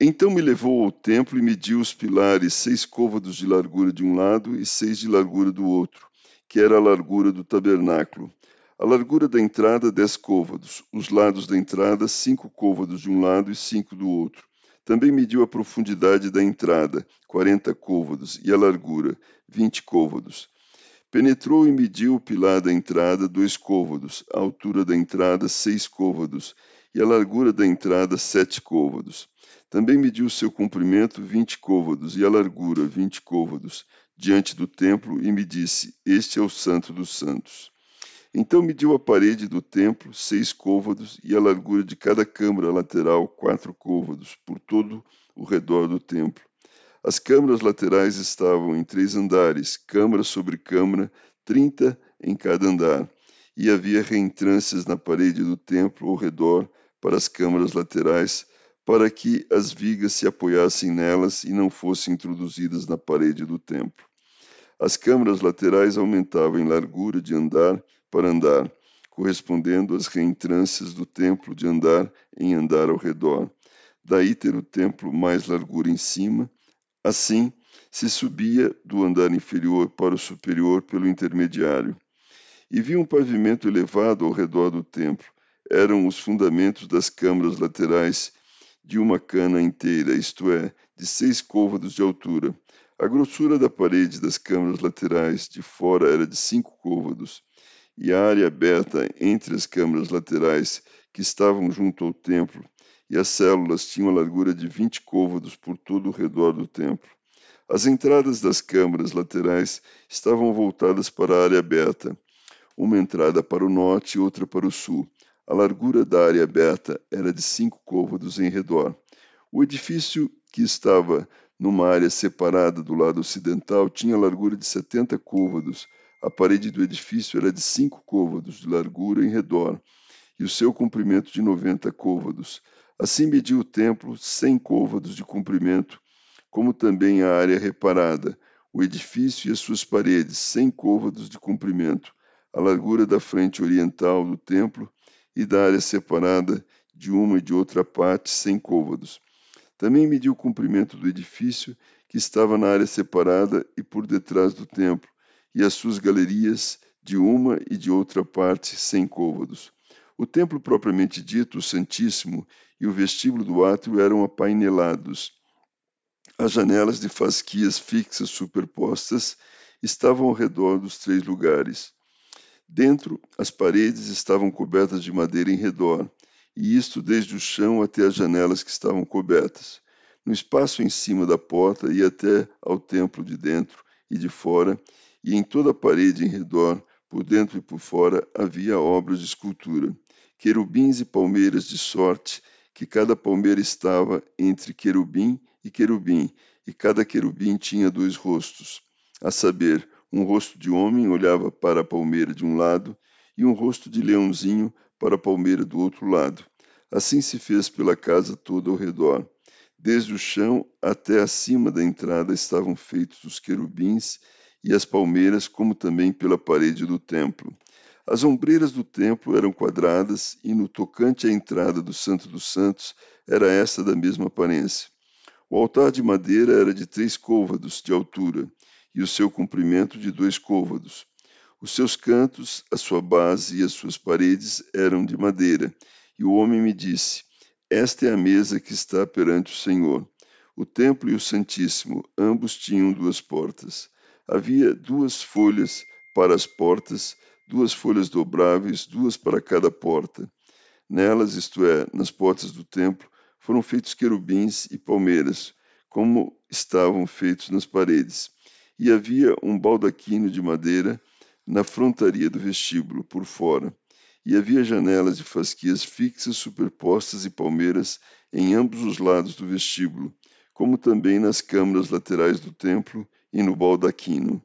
Então me levou ao templo e mediu os pilares, seis côvados de largura de um lado e seis de largura do outro, que era a largura do tabernáculo. A largura da entrada, dez côvados, os lados da entrada, cinco côvados de um lado e cinco do outro. Também mediu a profundidade da entrada, quarenta côvados, e a largura, vinte côvados. Penetrou e mediu o pilar da entrada, dois côvados, a altura da entrada, seis côvados, e a largura da entrada sete côvados. Também mediu seu comprimento vinte côvados e a largura vinte côvados diante do templo e me disse: Este é o Santo dos Santos. Então mediu a parede do templo seis côvados e a largura de cada câmara lateral quatro côvados por todo o redor do templo. As câmaras laterais estavam em três andares, câmara sobre câmara, trinta em cada andar e havia reentrâncias na parede do templo ao redor para as câmaras laterais, para que as vigas se apoiassem nelas e não fossem introduzidas na parede do templo. As câmaras laterais aumentavam em largura de andar para andar, correspondendo às reentrâncias do templo de andar em andar ao redor. Daí ter o templo mais largura em cima. Assim, se subia do andar inferior para o superior pelo intermediário e vi um pavimento elevado ao redor do templo. Eram os fundamentos das câmaras laterais de uma cana inteira, isto é, de seis côvados de altura. A grossura da parede das câmaras laterais de fora era de cinco côvados, e a área aberta entre as câmaras laterais que estavam junto ao templo e as células tinham a largura de vinte côvados por todo o redor do templo. As entradas das câmaras laterais estavam voltadas para a área aberta, uma entrada para o norte e outra para o sul. A largura da área aberta era de cinco côvados em redor. O edifício, que estava numa área separada do lado ocidental, tinha largura de setenta côvados. A parede do edifício era de cinco côvados de largura em redor, e o seu comprimento de noventa côvados. Assim mediu o templo cem côvados de comprimento, como também a área reparada, o edifício e as suas paredes, cem côvados de comprimento a largura da frente oriental do templo e da área separada de uma e de outra parte, sem côvados. Também mediu o comprimento do edifício que estava na área separada e por detrás do templo, e as suas galerias de uma e de outra parte, sem côvados. O templo propriamente dito, o Santíssimo, e o vestíbulo do átrio eram apainelados. As janelas de fasquias fixas superpostas estavam ao redor dos três lugares. Dentro, as paredes estavam cobertas de madeira em redor, e isto desde o chão até as janelas que estavam cobertas. No espaço em cima da porta e até ao templo de dentro e de fora, e em toda a parede em redor, por dentro e por fora, havia obras de escultura, querubins e palmeiras de sorte, que cada palmeira estava entre querubim e querubim, e cada querubim tinha dois rostos, a saber, um rosto de homem olhava para a palmeira de um lado e um rosto de leãozinho para a palmeira do outro lado. Assim se fez pela casa toda ao redor. Desde o chão até acima da entrada estavam feitos os querubins e as palmeiras, como também pela parede do templo. As ombreiras do templo eram quadradas e no tocante à entrada do Santo dos Santos era esta da mesma aparência. O altar de madeira era de três côvados de altura e o seu comprimento de dois côvados. Os seus cantos, a sua base e as suas paredes eram de madeira. E o homem me disse: Esta é a mesa que está perante o Senhor. O templo e o Santíssimo, ambos tinham duas portas. Havia duas folhas para as portas, duas folhas dobráveis, duas para cada porta. Nelas, isto é, nas portas do templo, foram feitos querubins e palmeiras, como estavam feitos nas paredes e havia um baldaquino de madeira na frontaria do vestíbulo, por fora, e havia janelas de fasquias fixas superpostas e palmeiras em ambos os lados do vestíbulo, como também nas câmaras laterais do templo e no baldaquino.